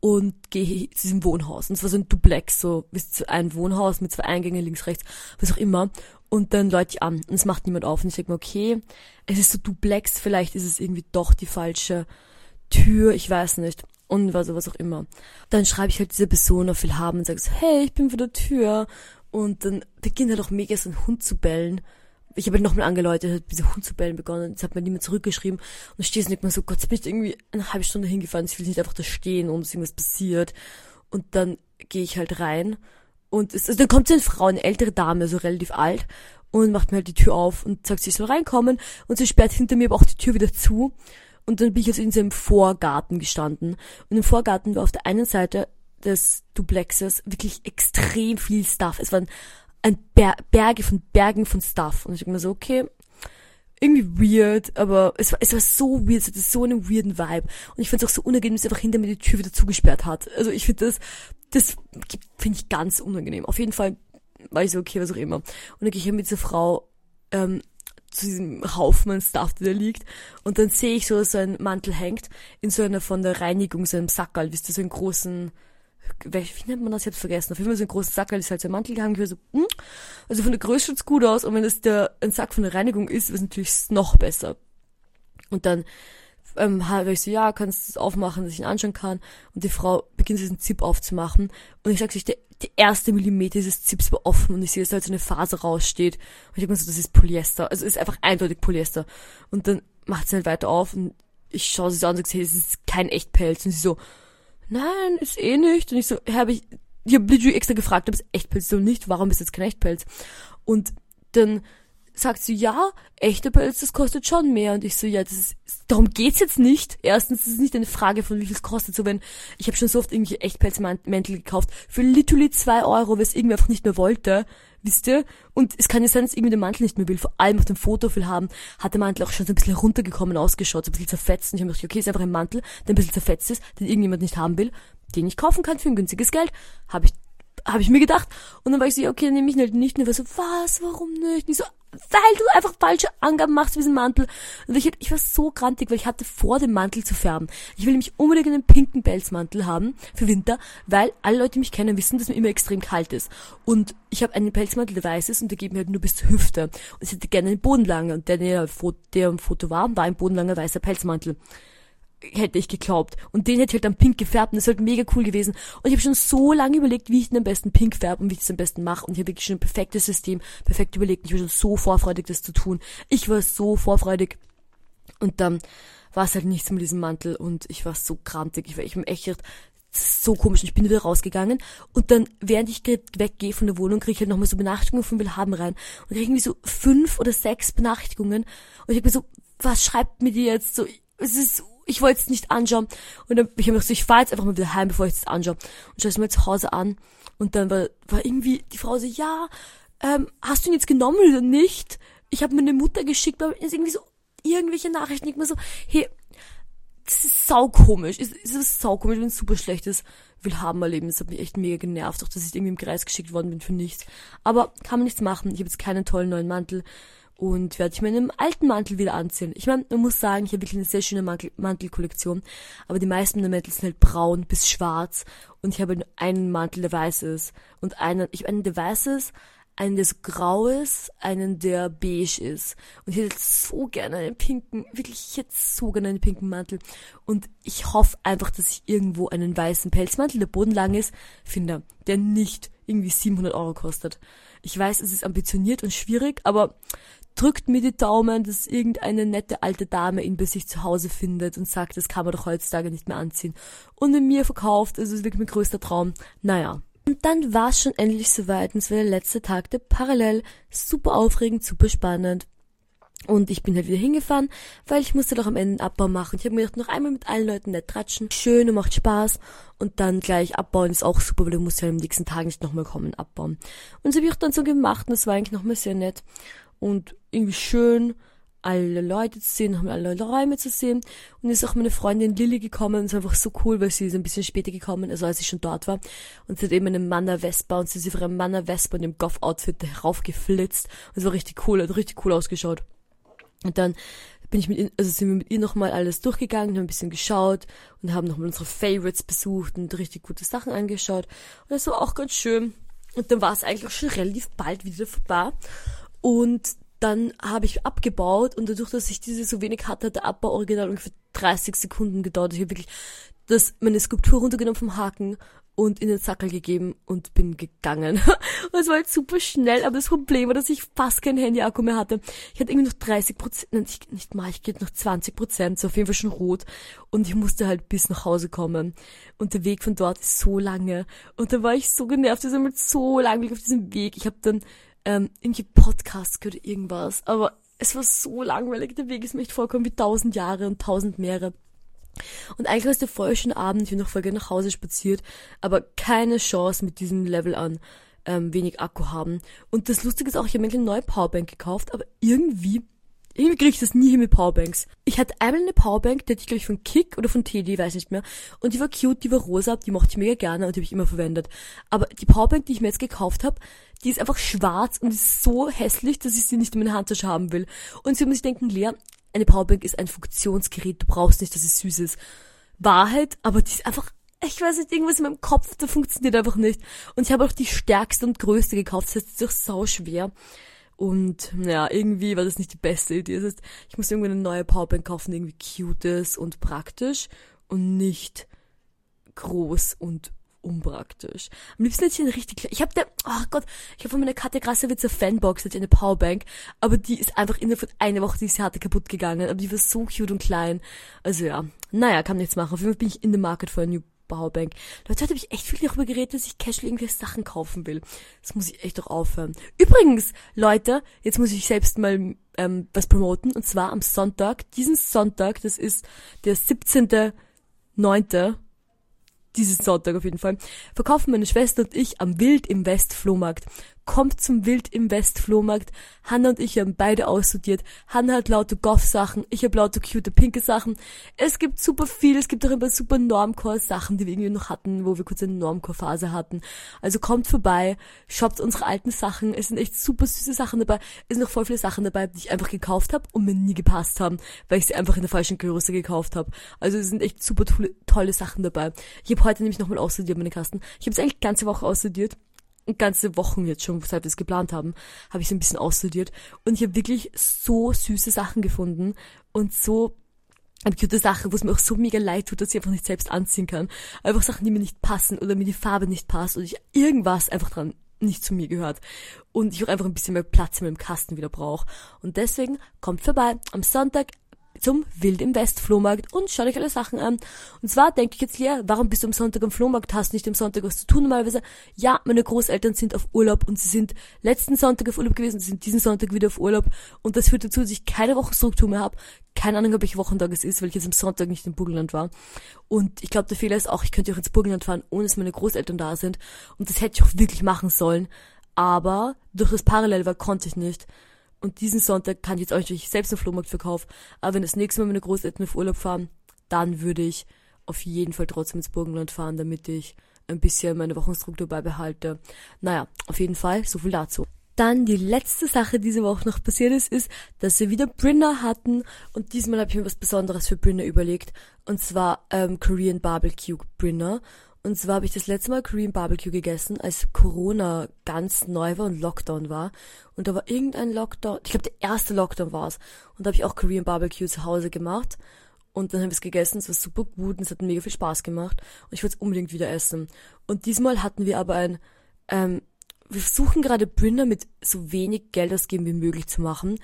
und gehe zu diesem Wohnhaus. Und es war so ein Duplex, so ein Wohnhaus mit zwei Eingängen links, rechts, was auch immer. Und dann läute ich an und es macht niemand auf. Und ich denke mir, okay, es ist so Duplex, vielleicht ist es irgendwie doch die falsche Tür, ich weiß nicht. Und was, was auch immer. Dann schreibe ich halt diese Person auf Willhaben und sage so, hey, ich bin vor der Tür. Und dann beginnt halt auch mega so ein Hund zu bellen ich habe halt nochmal angeläutet, hat dieser Hund zu bellen begonnen, jetzt hat mir niemand zurückgeschrieben und dann stehst du nicht mehr so, Gott, jetzt bin ich irgendwie eine halbe Stunde hingefahren, ich will nicht einfach da stehen, um dass irgendwas passiert. Und dann gehe ich halt rein und es, also dann kommt so eine Frau, eine ältere Dame, so relativ alt, und macht mir halt die Tür auf und sagt, sie soll reinkommen und sie sperrt hinter mir aber auch die Tür wieder zu. Und dann bin ich jetzt in seinem Vorgarten gestanden. Und im Vorgarten war auf der einen Seite des Duplexes wirklich extrem viel Stuff. Es waren ein Ber Berge von Bergen von Stuff. Und ich denke mir so, okay, irgendwie weird, aber es war, es war so weird, es hatte so einen weirden Vibe. Und ich fand es auch so unangenehm, dass einfach hinter mir die Tür wieder zugesperrt hat. Also ich finde das, das finde ich ganz unangenehm. Auf jeden Fall war ich so, okay, was auch immer. Und dann gehe ich mit dieser Frau ähm, zu diesem Haufen an Stuff, der da liegt. Und dann sehe ich so, dass so ein Mantel hängt in so einer von der Reinigung, so einem Sackerl, wisst ihr, so einen großen wie nennt man das? Ich hab's vergessen. Auf jeden Fall so ein großer Sack, ist halt so Mantel gehangen. Ich so, hm? Also von der Größe schaut's gut aus. Und wenn es der, ein Sack von der Reinigung ist, ist natürlich noch besser. Und dann, ähm, habe ich so, ja, kannst du es aufmachen, dass ich ihn anschauen kann. Und die Frau beginnt diesen Zip aufzumachen. Und ich sag sich, der, der erste Millimeter dieses Zips war offen und ich sehe, dass da halt so eine Faser raussteht. Und ich denke mir so, das ist Polyester. Also ist einfach eindeutig Polyester. Und dann macht sie halt weiter auf und ich schaue sie so an und sage, hey, das ist kein Echtpelz. Und sie so, nein, ist eh nicht. Und ich so, habe ich, ich habe extra gefragt, ob es Echtpelz ist oder nicht, warum ist jetzt kein Echtpelz? Und dann sagt sie, ja, echter Pelz, das kostet schon mehr. Und ich so, ja, das ist, darum geht's jetzt nicht. Erstens, das ist nicht eine Frage von wie viel es kostet. So, wenn, ich habe schon so oft irgendwie Echtpelzmäntel gekauft für literally zwei Euro, weil es irgendwie einfach nicht mehr wollte. Wisst ihr? Und es kann ja sein, dass irgendwie der Mantel nicht mehr will. Vor allem auf dem Foto viel haben, hat der Mantel auch schon so ein bisschen runtergekommen ausgeschaut, so ein bisschen zerfetzt. Und ich habe gedacht, okay, ist einfach ein Mantel, der ein bisschen zerfetzt ist, den irgendjemand nicht haben will, den ich kaufen kann für ein günstiges Geld. Habe ich habe ich mir gedacht. Und dann war ich so, okay, dann nehme ich ihn halt nicht. Und ich war so, was, warum nicht? Und ich so, weil du einfach falsche Angaben machst für diesen Mantel. Und ich, ich war so grantig, weil ich hatte vor, den Mantel zu färben. Ich will nämlich unbedingt einen pinken Pelzmantel haben für Winter, weil alle Leute, die mich kennen, wissen, dass mir immer extrem kalt ist. Und ich habe einen Pelzmantel, der weiß ist und der geht mir halt nur bis zur Hüfte. Und ich hätte gerne einen bodenlangen. Und der, der, der im Foto war, war ein bodenlanger weißer Pelzmantel hätte ich geglaubt. Und den hätte ich halt dann pink gefärbt und das ist halt mega cool gewesen. Und ich habe schon so lange überlegt, wie ich den am besten pink färbe und wie ich das am besten mache. Und ich habe wirklich schon ein perfektes System, perfekt überlegt. Ich war schon so vorfreudig, das zu tun. Ich war so vorfreudig. Und dann war es halt nichts mit diesem Mantel und ich war so krantig. Ich war ich bin echt so komisch. Ich bin wieder rausgegangen und dann, während ich weggehe von der Wohnung, kriege ich halt nochmal so Benachrichtigungen von Willhaben rein und kriege irgendwie so fünf oder sechs Benachrichtigungen und ich bin so, was schreibt mir die jetzt so? Es ist, ich wollte es nicht anschauen und dann ich habe mir so, ich fahre jetzt einfach mal wieder heim, bevor ich es anschaue und schaue es mir zu Hause an und dann war, war irgendwie die Frau so, ja, ähm, hast du ihn jetzt genommen oder nicht? Ich habe meine Mutter geschickt, aber ist irgendwie so irgendwelche Nachrichten, ich mir so, hey, das ist saukomisch. Es, es ist saukomisch, wenn es super schlecht ist. Will haben erleben. Das hat mich echt mega genervt, auch dass ich irgendwie im Kreis geschickt worden bin für nichts. Aber kann man nichts machen. Ich habe jetzt keinen tollen neuen Mantel und werde ich meinen alten Mantel wieder anziehen. Ich meine, man muss sagen, ich habe wirklich eine sehr schöne Mantel Mantelkollektion, aber die meisten der Mäntel sind halt braun bis schwarz und ich habe nur einen Mantel, der weiß ist und einen, ich einen, der weiß ist, einen, der so grau ist, einen, der beige ist. Und ich hätte so gerne einen pinken, wirklich, ich hätte so gerne einen pinken Mantel. Und ich hoffe einfach, dass ich irgendwo einen weißen Pelzmantel, der bodenlang ist, finde, der nicht irgendwie 700 Euro kostet. Ich weiß, es ist ambitioniert und schwierig, aber drückt mir die Daumen, dass irgendeine nette alte Dame ihn bei sich zu Hause findet und sagt, das kann man doch heutzutage nicht mehr anziehen. Und in mir verkauft, also ist wirklich mein größter Traum. Naja, und dann war es schon endlich soweit und es war der letzte Tag der Parallel. Super aufregend, super spannend. Und ich bin halt wieder hingefahren, weil ich musste doch am Ende einen Abbau machen. Ich habe mir gedacht, noch einmal mit allen Leuten nett tratschen. Schön und macht Spaß. Und dann gleich abbauen ist auch super, weil du musst ja am nächsten Tag nicht nochmal kommen abbauen. Und so habe ich auch dann so gemacht und das war eigentlich nochmal sehr nett. Und irgendwie schön alle Leute zu sehen, haben alle Räume zu sehen. Und ist auch meine Freundin Lilly gekommen und es war einfach so cool, weil sie ist ein bisschen später gekommen, also als ich schon dort war. Und sie hat eben eine Manna Vespa und sie ist auf ihrem Manna Vespa in dem Goth-Outfit heraufgeflitzt. Und es war richtig cool, hat richtig cool ausgeschaut. Und dann bin ich mit ihr, also sind wir mit ihr nochmal alles durchgegangen, haben ein bisschen geschaut und haben nochmal unsere Favorites besucht und richtig gute Sachen angeschaut. Und das war auch ganz schön. Und dann war es eigentlich auch schon relativ bald wieder vorbei. Und dann habe ich abgebaut und dadurch, dass ich diese so wenig hatte, hat der Abbau original ungefähr 30 Sekunden gedauert. Ich habe wirklich das, meine Skulptur runtergenommen vom Haken und in den Sackel gegeben und bin gegangen. und [laughs] es war halt super schnell, aber das Problem war, dass ich fast kein Handy-Akku mehr hatte. Ich hatte irgendwie noch 30 Prozent, nicht, nicht mal, ich geht noch 20 Prozent, so auf jeden Fall schon rot. Und ich musste halt bis nach Hause kommen. Und der Weg von dort ist so lange. Und da war ich so genervt, ich war mit so langweilig auf diesem Weg. Ich habe dann ähm, irgendwie Podcast gehört irgendwas. Aber es war so langweilig. Der Weg ist mir echt vorgekommen wie tausend Jahre und tausend Meere. Und eigentlich war es der voll schöne Abend. Ich bin noch gerne nach Hause spaziert. Aber keine Chance mit diesem Level an ähm, wenig Akku haben. Und das Lustige ist auch, ich habe mir eine neue Powerbank gekauft, aber irgendwie irgendwie kriege ich das nie hin mit Powerbanks. Ich hatte einmal eine Powerbank, die hatte ich glaube ich von Kick oder von Teddy, weiß nicht mehr. Und die war cute, die war rosa, die mochte ich mega gerne und die habe ich immer verwendet. Aber die Powerbank, die ich mir jetzt gekauft habe, die ist einfach schwarz und ist so hässlich, dass ich sie nicht in meiner Handtasche haben will. Und sie muss sich denken, Lea, eine Powerbank ist ein Funktionsgerät, du brauchst nicht, dass es süß ist. Wahrheit, aber die ist einfach ich weiß nicht, irgendwas in meinem Kopf, da funktioniert einfach nicht. Und ich habe auch die stärkste und größte gekauft, das heißt, es ist auch sau schwer. Und ja, irgendwie war das nicht die beste Idee. Das heißt, ich muss irgendwie eine neue Powerbank kaufen, die irgendwie cute ist und praktisch und nicht groß und unpraktisch. Am liebsten hätte ich eine richtig kleine. Ich habe der, oh Gott, ich habe von meiner Katja Grassewitzer Fanbox hatte eine Powerbank, aber die ist einfach innerhalb von einer Woche, die sie hatte, kaputt gegangen. Aber die war so cute und klein. Also ja, naja, kann nichts machen. Auf jeden Fall bin ich in the market for a new Powerbank. Leute, heute habe ich echt viel darüber geredet, dass ich casual irgendwelche Sachen kaufen will. Das muss ich echt doch aufhören. Übrigens, Leute, jetzt muss ich selbst mal ähm, was promoten. Und zwar am Sonntag, diesen Sonntag, das ist der 17.9., diesen Sonntag auf jeden Fall, verkaufen meine Schwester und ich am Wild im West Flohmarkt kommt zum Wild im West Flohmarkt. Hanna und ich haben beide ausstudiert. Hanna hat lauter Goth-Sachen, ich habe lauter cute pinke Sachen. Es gibt super viel, es gibt auch immer super Normcore-Sachen, die wir irgendwie noch hatten, wo wir kurz eine Normcore-Phase hatten. Also kommt vorbei, shoppt unsere alten Sachen. Es sind echt super süße Sachen dabei. Es sind noch voll viele Sachen dabei, die ich einfach gekauft habe und mir nie gepasst haben, weil ich sie einfach in der falschen Größe gekauft habe. Also es sind echt super tolle, tolle Sachen dabei. Ich habe heute nämlich nochmal ausstudiert meine Kasten. Ich habe es eigentlich ganze Woche ausstudiert ganze Wochen jetzt schon, seit wir es geplant haben, habe ich so ein bisschen ausstudiert. Und ich habe wirklich so süße Sachen gefunden und so eine cute Sache, wo es mir auch so mega leid tut, dass ich einfach nicht selbst anziehen kann. Einfach Sachen, die mir nicht passen oder mir die Farbe nicht passt oder ich irgendwas einfach dran nicht zu mir gehört. Und ich auch einfach ein bisschen mehr Platz in meinem Kasten wieder brauche. Und deswegen kommt vorbei am Sonntag zum Wild im West Flohmarkt und schaut euch alle Sachen an. Und zwar denke ich jetzt leer, warum bist du am Sonntag am Flohmarkt, hast nicht am Sonntag was zu tun normalerweise? Ja, meine Großeltern sind auf Urlaub und sie sind letzten Sonntag auf Urlaub gewesen, sie sind diesen Sonntag wieder auf Urlaub und das führt dazu, dass ich keine Wochenstruktur mehr habe. Keine Ahnung, ob ich Wochentag es ist, weil ich jetzt am Sonntag nicht im Burgenland war. Und ich glaube, der Fehler ist auch, ich könnte auch ins Burgenland fahren, ohne dass meine Großeltern da sind. Und das hätte ich auch wirklich machen sollen. Aber durch das Parallel war, konnte ich nicht. Und diesen Sonntag kann ich jetzt auch natürlich selbst einen Flohmarkt verkaufen. Aber wenn das nächste Mal meine Großeltern auf Urlaub fahren, dann würde ich auf jeden Fall trotzdem ins Burgenland fahren, damit ich ein bisschen meine Wochenstruktur beibehalte. Naja, auf jeden Fall, so viel dazu. Dann die letzte Sache, die diese Woche noch passiert ist, ist, dass wir wieder Brinner hatten und diesmal habe ich mir was Besonderes für Brinner überlegt und zwar ähm, Korean Barbecue Brinner und zwar habe ich das letzte Mal Korean Barbecue gegessen, als Corona ganz neu war und Lockdown war. Und da war irgendein Lockdown, ich glaube der erste Lockdown war es. Und da habe ich auch Korean Barbecue zu Hause gemacht. Und dann haben wir es gegessen, es war super gut und es hat mega viel Spaß gemacht. Und ich wollte es unbedingt wieder essen. Und diesmal hatten wir aber ein, ähm, wir versuchen gerade Brinder mit so wenig Geld ausgeben wie möglich zu machen.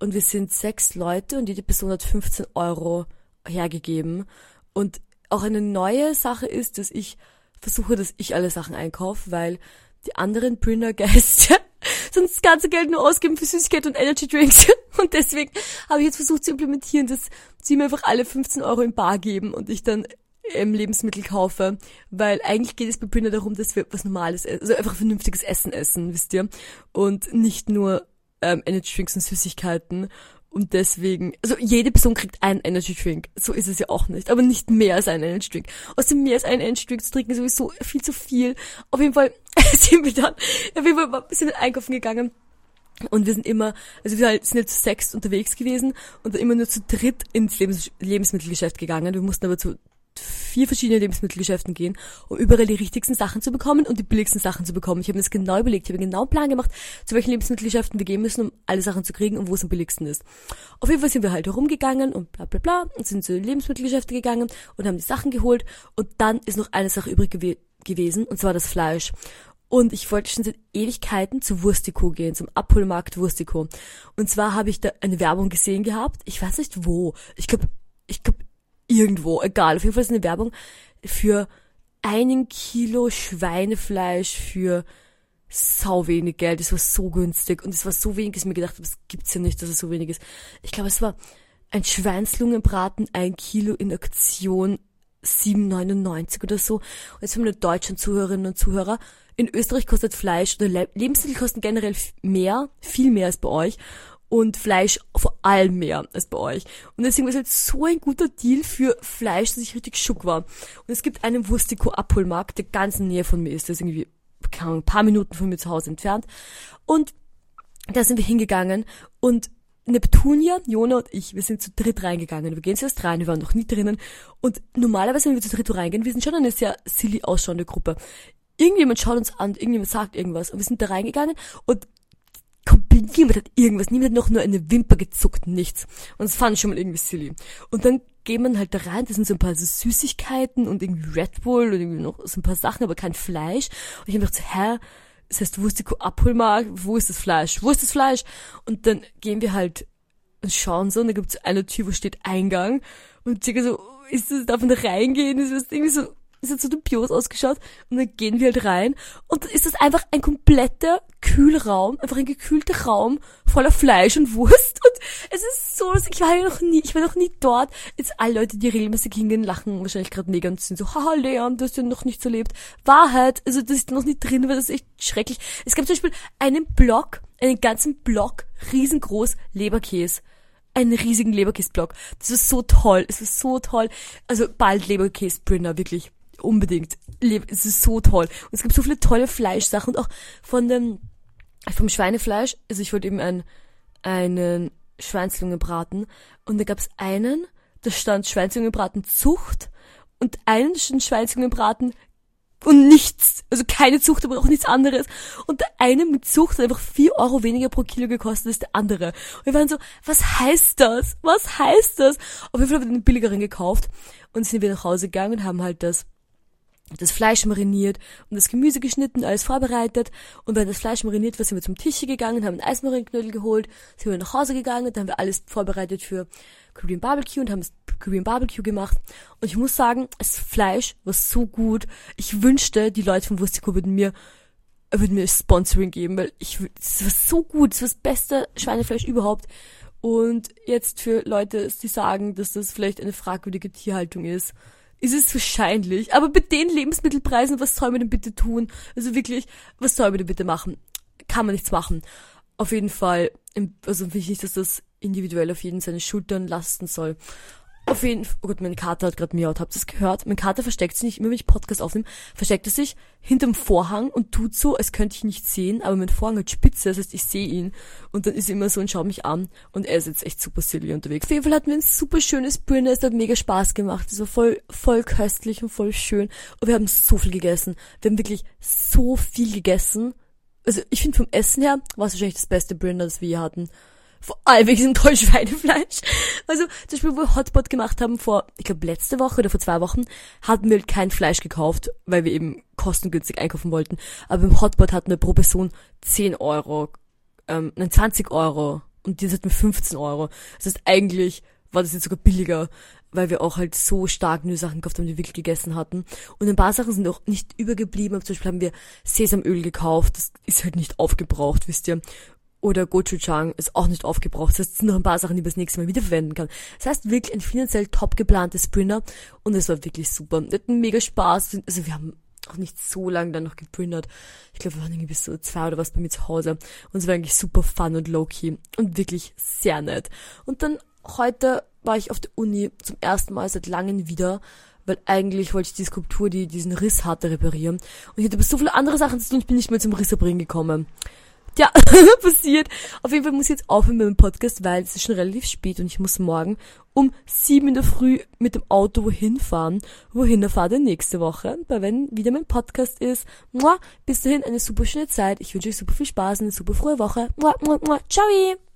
Und wir sind sechs Leute und jede Person hat 15 Euro hergegeben. Und auch eine neue Sache ist, dass ich versuche, dass ich alle Sachen einkaufe, weil die anderen Brinder-Gäste [laughs] sonst das ganze Geld nur ausgeben für Süßigkeit und Energy Drinks. [laughs] Und deswegen habe ich jetzt versucht zu implementieren, dass sie mir einfach alle 15 Euro in Bar geben und ich dann ähm, Lebensmittel kaufe, weil eigentlich geht es bei Brinder darum, dass wir was Normales, also einfach vernünftiges Essen essen, wisst ihr, und nicht nur ähm, Energy Drinks und Süßigkeiten und deswegen, also jede Person kriegt einen Energy Drink. So ist es ja auch nicht. Aber nicht mehr als einen Energy Drink. Außerdem mehr als einen Energy Drink zu trinken ist sowieso viel zu viel. Auf jeden Fall [laughs] sind wir dann, auf jeden Fall sind wir einkaufen gegangen. Und wir sind immer, also wir sind jetzt zu sechs unterwegs gewesen und dann immer nur zu dritt ins Lebens Lebensmittelgeschäft gegangen. Wir mussten aber zu vier verschiedene Lebensmittelgeschäften gehen, um überall die richtigsten Sachen zu bekommen und die billigsten Sachen zu bekommen. Ich habe mir das genau überlegt, ich habe genau einen Plan gemacht, zu welchen Lebensmittelgeschäften wir gehen müssen, um alle Sachen zu kriegen und wo es am billigsten ist. Auf jeden Fall sind wir halt herumgegangen und bla bla bla und sind zu Lebensmittelgeschäfte gegangen und haben die Sachen geholt und dann ist noch eine Sache übrig gew gewesen und zwar das Fleisch. Und ich wollte schon seit Ewigkeiten zu Wurstiko gehen, zum Abholmarkt Wurstiko. Und zwar habe ich da eine Werbung gesehen gehabt. Ich weiß nicht wo. Ich glaube, ich glaube irgendwo, egal. Auf jeden Fall ist eine Werbung für einen Kilo Schweinefleisch für sau wenig Geld. Das war so günstig und es war so wenig, dass ich mir gedacht habe, das gibt's ja nicht, dass es so wenig ist. Ich glaube, es war ein Schweinslungenbraten, ein Kilo in Aktion, 7,99 oder so. Und jetzt für meine deutschen Zuhörerinnen und Zuhörer. In Österreich kostet Fleisch oder Lebensmittel kosten generell mehr, viel mehr als bei euch und Fleisch vor allem mehr als bei euch. Und deswegen war es halt so ein guter Deal für Fleisch, dass ich richtig schock war. Und es gibt einen Wurstiko Abholmarkt, der ganz in der Nähe von mir ist. Der ist irgendwie ein paar Minuten von mir zu Hause entfernt. Und da sind wir hingegangen und Neptunia, Jona und ich, wir sind zu dritt reingegangen. Wir gehen zuerst rein, wir waren noch nie drinnen. Und normalerweise, wenn wir zu dritt reingehen, wir sind schon eine sehr silly ausschauende Gruppe. Irgendjemand schaut uns an, irgendjemand sagt irgendwas und wir sind da reingegangen und niemand hat irgendwas, niemand hat noch nur eine Wimper gezuckt, nichts. Und das fand ich schon mal irgendwie silly. Und dann geht man halt da rein, das sind so ein paar so Süßigkeiten und irgendwie Red Bull und irgendwie noch so ein paar Sachen, aber kein Fleisch. Und ich habe gedacht, hä, das heißt, wo ist die Abholmarkt, wo ist das Fleisch, wo ist das Fleisch? Und dann gehen wir halt und schauen so und da gibt's eine Tür, wo steht Eingang und circa so, ist das, darf man da reingehen? Das ist irgendwie so es hat so dubios ausgeschaut und dann gehen wir halt rein und dann ist das einfach ein kompletter Kühlraum, einfach ein gekühlter Raum voller Fleisch und Wurst und es ist so, ich war ja noch nie, ich war noch nie dort. Jetzt alle Leute, die regelmäßig hingehen, lachen wahrscheinlich gerade mega und sind so, haha Leon, du hast ja noch nicht so erlebt. Wahrheit, also das ist noch nicht drin, weil das ist echt schrecklich. Es gab zum Beispiel einen Block, einen ganzen Block, riesengroß Leberkäse einen riesigen Leberkäseblock. Das ist so toll. Es ist so toll. Also bald Leberkäse-Brinner, wirklich unbedingt. Es ist so toll. Und es gibt so viele tolle Fleischsachen und auch von dem, vom Schweinefleisch. Also ich wollte eben einen, einen Schweinslungenbraten und da gab es einen, da stand Schweinslungenbraten Zucht und einen stand Schweinslungenbraten und nichts, also keine Zucht, aber auch nichts anderes. Und der eine mit Zucht hat einfach vier Euro weniger pro Kilo gekostet als der andere. Und wir waren so, was heißt das? Was heißt das? Auf jeden Fall haben wir den billigeren gekauft und sind wir nach Hause gegangen und haben halt das das Fleisch mariniert und das Gemüse geschnitten, alles vorbereitet. Und wenn das Fleisch mariniert war, sind wir zum Tisch gegangen, haben einen Eismarinknödel geholt, sind wir nach Hause gegangen, dann haben wir alles vorbereitet für Korean Barbecue und haben das Korean Barbecue gemacht. Und ich muss sagen, das Fleisch war so gut. Ich wünschte, die Leute von Wurstiko würden mir würden mir Sponsoring geben, weil ich es war so gut, es war das beste Schweinefleisch überhaupt. Und jetzt für Leute, die sagen, dass das vielleicht eine fragwürdige Tierhaltung ist, ist es wahrscheinlich. Aber bei den Lebensmittelpreisen, was soll man denn bitte tun? Also wirklich, was soll man denn bitte machen? Kann man nichts machen. Auf jeden Fall, also finde ich nicht, dass das individuell auf jeden seine Schultern lasten soll. Auf jeden Fall, oh Gott, mein Kater hat gerade miaut, habt ihr das gehört? Mein Kater versteckt sich nicht, immer wenn ich Podcast aufnehme, versteckt er sich hinterm Vorhang und tut so, als könnte ich ihn nicht sehen, aber mein Vorhang hat Spitze, das heißt, ich sehe ihn. Und dann ist er immer so und schaut mich an und er ist jetzt echt super silly unterwegs. Auf jeden Fall hatten wir ein super schönes Brünnen, es hat mega Spaß gemacht, es war voll, voll köstlich und voll schön. Und wir haben so viel gegessen. Wir haben wirklich so viel gegessen. Also ich finde vom Essen her war es wahrscheinlich das beste Brünnen, das wir hier hatten. Vor allem wegen diesem tollen Schweinefleisch. Also zum Beispiel, wo wir Hotpot gemacht haben vor, ich glaube letzte Woche oder vor zwei Wochen, hatten wir kein Fleisch gekauft, weil wir eben kostengünstig einkaufen wollten. Aber im Hotpot hatten wir pro Person 10 Euro, ähm, nein 20 Euro und die hatten 15 Euro. Das heißt eigentlich war das jetzt sogar billiger, weil wir auch halt so stark nur Sachen gekauft haben, die wir wirklich gegessen hatten. Und ein paar Sachen sind auch nicht übergeblieben. Zum Beispiel haben wir Sesamöl gekauft. Das ist halt nicht aufgebraucht, wisst ihr oder Gochujang ist auch nicht aufgebraucht. Das heißt, es sind noch ein paar Sachen, die man das nächste Mal wiederverwenden kann. Das heißt, wirklich ein finanziell top geplantes Sprinter und es war wirklich super. Wir hatten mega Spaß. Also wir haben auch nicht so lange dann noch geprintert. Ich glaube, wir waren irgendwie bis so zwei oder was bei mir zu Hause. Und es war eigentlich super fun und low-key und wirklich sehr nett. Und dann heute war ich auf der Uni zum ersten Mal seit langem wieder, weil eigentlich wollte ich die Skulptur, die diesen Riss hatte, reparieren. Und ich hatte aber so viele andere Sachen zu tun, ich bin nicht mehr zum Risserbringen gekommen. Ja, [laughs] passiert. Auf jeden Fall muss ich jetzt aufhören mit dem Podcast, weil es ist schon relativ spät und ich muss morgen um sieben in der Früh mit dem Auto wohin fahren. Wohin erfahrt ihr nächste Woche, weil wenn wieder mein Podcast ist. Bis dahin eine super schöne Zeit. Ich wünsche euch super viel Spaß und eine super frohe Woche. Mua, mua. Ciao!